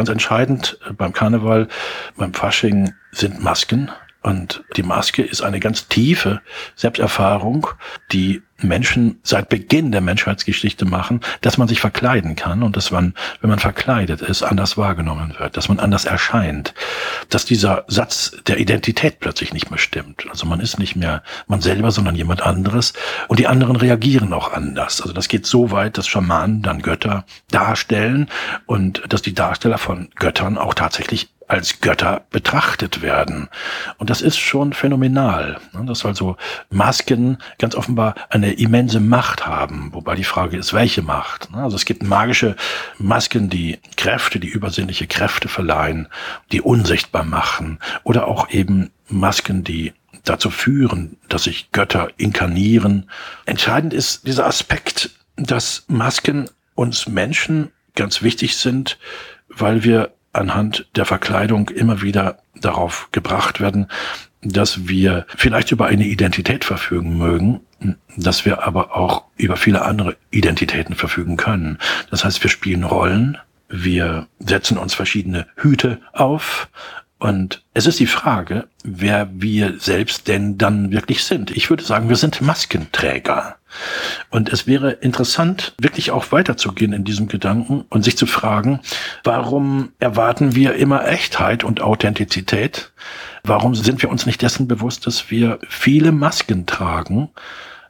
ganz entscheidend beim Karneval, beim Fasching sind Masken. Und die Maske ist eine ganz tiefe Selbsterfahrung, die Menschen seit Beginn der Menschheitsgeschichte machen, dass man sich verkleiden kann und dass man, wenn man verkleidet ist, anders wahrgenommen wird, dass man anders erscheint, dass dieser Satz der Identität plötzlich nicht mehr stimmt. Also man ist nicht mehr man selber, sondern jemand anderes und die anderen reagieren auch anders. Also das geht so weit, dass Schamanen dann Götter darstellen und dass die Darsteller von Göttern auch tatsächlich als Götter betrachtet werden. Und das ist schon phänomenal, ne? dass also Masken ganz offenbar eine immense Macht haben, wobei die Frage ist, welche Macht. Ne? Also es gibt magische Masken, die Kräfte, die übersinnliche Kräfte verleihen, die unsichtbar machen oder auch eben Masken, die dazu führen, dass sich Götter inkarnieren. Entscheidend ist dieser Aspekt, dass Masken uns Menschen ganz wichtig sind, weil wir anhand der Verkleidung immer wieder darauf gebracht werden, dass wir vielleicht über eine Identität verfügen mögen, dass wir aber auch über viele andere Identitäten verfügen können. Das heißt, wir spielen Rollen, wir setzen uns verschiedene Hüte auf und es ist die Frage, wer wir selbst denn dann wirklich sind. Ich würde sagen, wir sind Maskenträger. Und es wäre interessant, wirklich auch weiterzugehen in diesem Gedanken und sich zu fragen, warum erwarten wir immer Echtheit und Authentizität? Warum sind wir uns nicht dessen bewusst, dass wir viele Masken tragen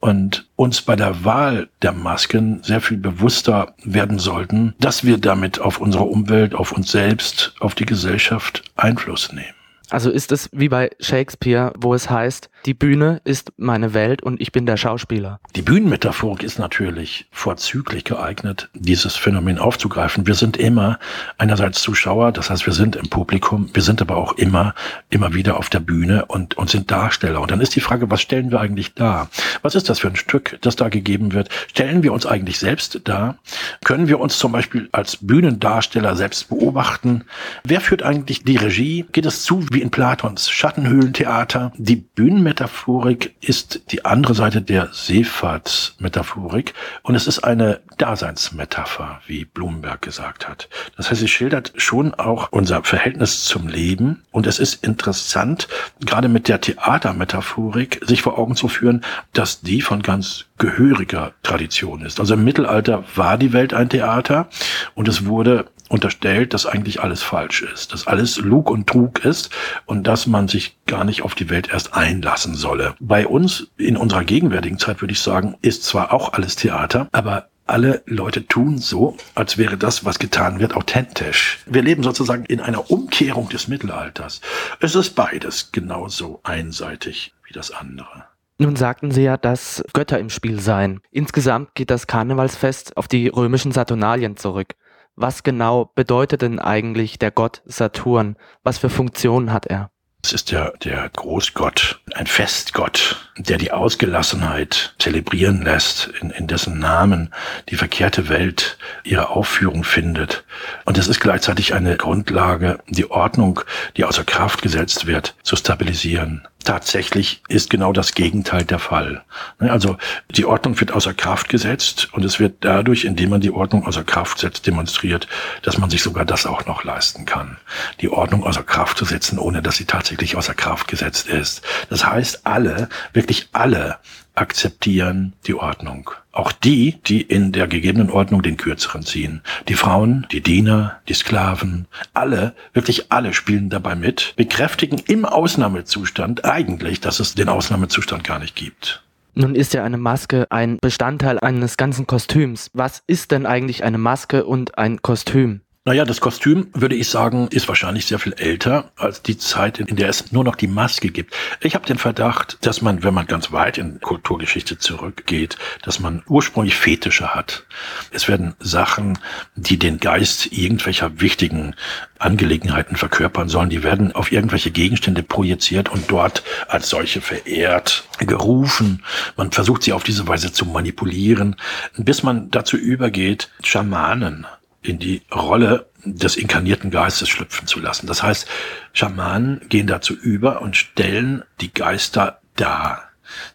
und uns bei der Wahl der Masken sehr viel bewusster werden sollten, dass wir damit auf unsere Umwelt, auf uns selbst, auf die Gesellschaft Einfluss nehmen. Also ist es wie bei Shakespeare, wo es heißt, die Bühne ist meine Welt und ich bin der Schauspieler. Die Bühnenmetaphorik ist natürlich vorzüglich geeignet, dieses Phänomen aufzugreifen. Wir sind immer einerseits Zuschauer, das heißt, wir sind im Publikum, wir sind aber auch immer, immer wieder auf der Bühne und, und sind Darsteller. Und dann ist die Frage, was stellen wir eigentlich dar? Was ist das für ein Stück, das da gegeben wird? Stellen wir uns eigentlich selbst dar? Können wir uns zum Beispiel als Bühnendarsteller selbst beobachten? Wer führt eigentlich die Regie? Geht es zu wie in Platons Schattenhöhlentheater? Die Bühnenmetaphorik Metaphorik ist die andere Seite der Seefahrtsmetaphorik und es ist eine Daseinsmetapher, wie Blumenberg gesagt hat. Das heißt, sie schildert schon auch unser Verhältnis zum Leben und es ist interessant, gerade mit der Theatermetaphorik sich vor Augen zu führen, dass die von ganz gehöriger Tradition ist. Also im Mittelalter war die Welt ein Theater und es wurde unterstellt, dass eigentlich alles falsch ist, dass alles Lug und Trug ist und dass man sich gar nicht auf die Welt erst einlassen solle. Bei uns in unserer gegenwärtigen Zeit würde ich sagen, ist zwar auch alles Theater, aber alle Leute tun so, als wäre das, was getan wird, authentisch. Wir leben sozusagen in einer Umkehrung des Mittelalters. Es ist beides genauso einseitig wie das andere. Nun sagten Sie ja, dass Götter im Spiel seien. Insgesamt geht das Karnevalsfest auf die römischen Saturnalien zurück. Was genau bedeutet denn eigentlich der Gott Saturn? Was für Funktionen hat er? Es ist ja der Großgott, ein Festgott, der die Ausgelassenheit zelebrieren lässt, in, in dessen Namen die verkehrte Welt ihre Aufführung findet. Und es ist gleichzeitig eine Grundlage, die Ordnung, die außer Kraft gesetzt wird, zu stabilisieren. Tatsächlich ist genau das Gegenteil der Fall. Ne, also die Ordnung wird außer Kraft gesetzt und es wird dadurch, indem man die Ordnung außer Kraft setzt, demonstriert, dass man sich sogar das auch noch leisten kann. Die Ordnung außer Kraft zu setzen, ohne dass sie tatsächlich außer Kraft gesetzt ist. Das heißt, alle, wirklich alle akzeptieren die Ordnung. Auch die, die in der gegebenen Ordnung den Kürzeren ziehen. Die Frauen, die Diener, die Sklaven, alle, wirklich alle spielen dabei mit, bekräftigen im Ausnahmezustand eigentlich, dass es den Ausnahmezustand gar nicht gibt. Nun ist ja eine Maske ein Bestandteil eines ganzen Kostüms. Was ist denn eigentlich eine Maske und ein Kostüm? Naja, das Kostüm, würde ich sagen, ist wahrscheinlich sehr viel älter als die Zeit, in der es nur noch die Maske gibt. Ich habe den Verdacht, dass man, wenn man ganz weit in Kulturgeschichte zurückgeht, dass man ursprünglich Fetische hat. Es werden Sachen, die den Geist irgendwelcher wichtigen Angelegenheiten verkörpern sollen, die werden auf irgendwelche Gegenstände projiziert und dort als solche verehrt, gerufen. Man versucht sie auf diese Weise zu manipulieren, bis man dazu übergeht, Schamanen in die Rolle des inkarnierten Geistes schlüpfen zu lassen. Das heißt, Schamanen gehen dazu über und stellen die Geister dar.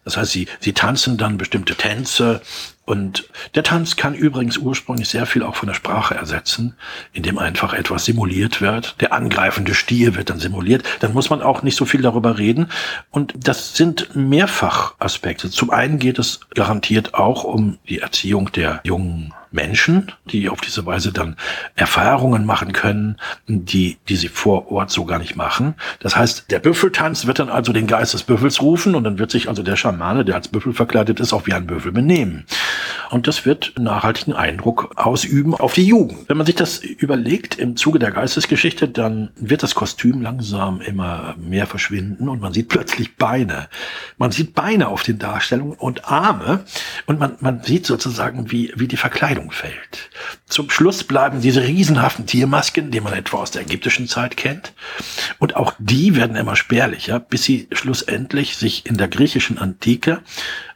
Das heißt, sie, sie tanzen dann bestimmte Tänze Und der Tanz kann übrigens ursprünglich sehr viel auch von der Sprache ersetzen, indem einfach etwas simuliert wird. Der angreifende Stier wird dann simuliert. Dann muss man auch nicht so viel darüber reden. Und das sind mehrfach Aspekte. Zum einen geht es garantiert auch um die Erziehung der jungen Menschen, die auf diese Weise dann Erfahrungen machen können, die, die sie vor Ort so gar nicht machen. Das heißt, der Büffeltanz wird dann also den Geist des Büffels rufen und dann wird sich also der Schamane, der als Büffel verkleidet ist, auch wie ein Büffel benehmen. Und das wird nachhaltigen Eindruck ausüben auf die Jugend. Wenn man sich das überlegt im Zuge der Geistesgeschichte, dann wird das Kostüm langsam immer mehr verschwinden und man sieht plötzlich Beine. Man sieht Beine auf den Darstellungen und Arme und man, man sieht sozusagen, wie, wie die Verkleidung fällt. Zum Schluss bleiben diese riesenhaften Tiermasken, die man etwa aus der ägyptischen Zeit kennt. Und auch die werden immer spärlicher, bis sie schlussendlich sich in der griechischen Antike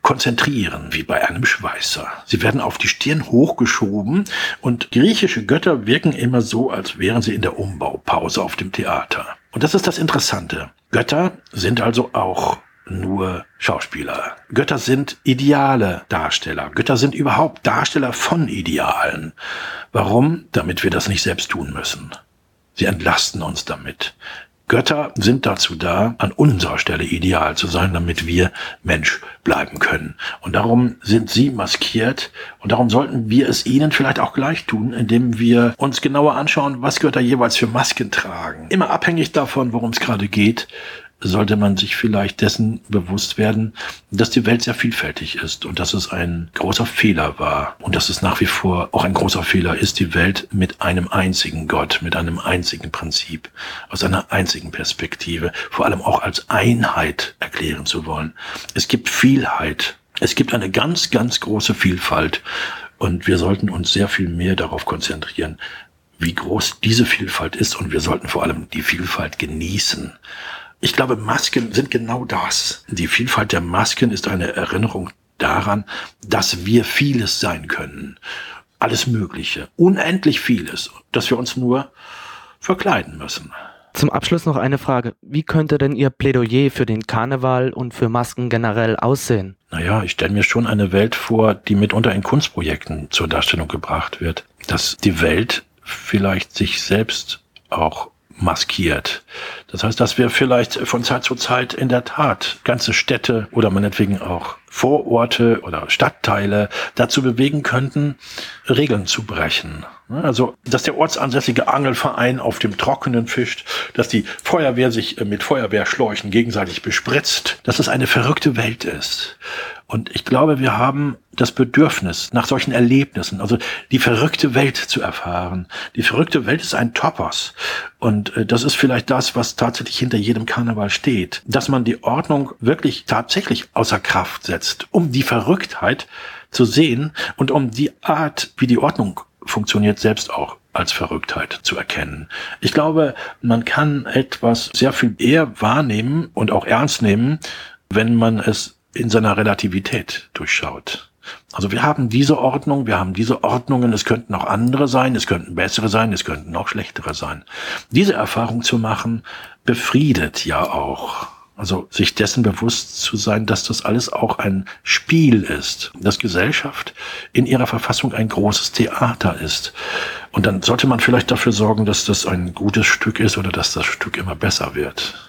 konzentrieren, wie bei einem Schweißer. Sie werden auf die Stirn hochgeschoben und griechische Götter wirken immer so, als wären sie in der Umbaupause auf dem Theater. Und das ist das Interessante. Götter sind also auch nur Schauspieler. Götter sind ideale Darsteller. Götter sind überhaupt Darsteller von Idealen. Warum? Damit wir das nicht selbst tun müssen. Sie entlasten uns damit. Götter sind dazu da, an unserer Stelle ideal zu sein, damit wir Mensch bleiben können. Und darum sind sie maskiert und darum sollten wir es ihnen vielleicht auch gleich tun, indem wir uns genauer anschauen, was Götter jeweils für Masken tragen. Immer abhängig davon, worum es gerade geht, sollte man sich vielleicht dessen bewusst werden, dass die Welt sehr vielfältig ist und dass es ein großer Fehler war und dass es nach wie vor auch ein großer Fehler ist, die Welt mit einem einzigen Gott, mit einem einzigen Prinzip, aus einer einzigen Perspektive, vor allem auch als Einheit erklären zu wollen. Es gibt Vielheit. Es gibt eine ganz, ganz große Vielfalt und wir sollten uns sehr viel mehr darauf konzentrieren, wie groß diese Vielfalt ist und wir sollten vor allem die Vielfalt genießen. Ich glaube, Masken sind genau das. Die Vielfalt der Masken ist eine Erinnerung daran, dass wir vieles sein können. Alles Mögliche. Unendlich vieles. Dass wir uns nur verkleiden müssen. Zum Abschluss noch eine Frage. Wie könnte denn Ihr Plädoyer für den Karneval und für Masken generell aussehen? Naja, ich stelle mir schon eine Welt vor, die mitunter in Kunstprojekten zur Darstellung gebracht wird. Dass die Welt vielleicht sich selbst auch maskiert. Das heißt, dass wir vielleicht von Zeit zu Zeit in der Tat ganze Städte oder meinetwegen auch Vororte oder Stadtteile dazu bewegen könnten, Regeln zu brechen. Also, dass der ortsansässige Angelverein auf dem Trockenen fischt, dass die Feuerwehr sich mit Feuerwehrschläuchen gegenseitig bespritzt, dass es eine verrückte Welt ist. Und ich glaube, wir haben das Bedürfnis nach solchen Erlebnissen, also die verrückte Welt zu erfahren. Die verrückte Welt ist ein Topos. Und äh, das ist vielleicht das, was tatsächlich hinter jedem Karneval steht. Dass man die Ordnung wirklich tatsächlich außer Kraft setzt, um die Verrücktheit zu sehen und um die Art, wie die Ordnung funktioniert, selbst auch als Verrücktheit zu erkennen. Ich glaube, man kann etwas sehr viel eher wahrnehmen und auch ernst nehmen, wenn man es in seiner Relativität durchschaut. Also wir haben diese Ordnung, wir haben diese Ordnungen, es könnten auch andere sein, es könnten bessere sein, es könnten auch schlechtere sein. Diese Erfahrung zu machen, befriedet ja auch. Also sich dessen bewusst zu sein, dass das alles auch ein Spiel ist, dass Gesellschaft in ihrer Verfassung ein großes Theater ist. Und dann sollte man vielleicht dafür sorgen, dass das ein gutes Stück ist oder dass das Stück immer besser wird.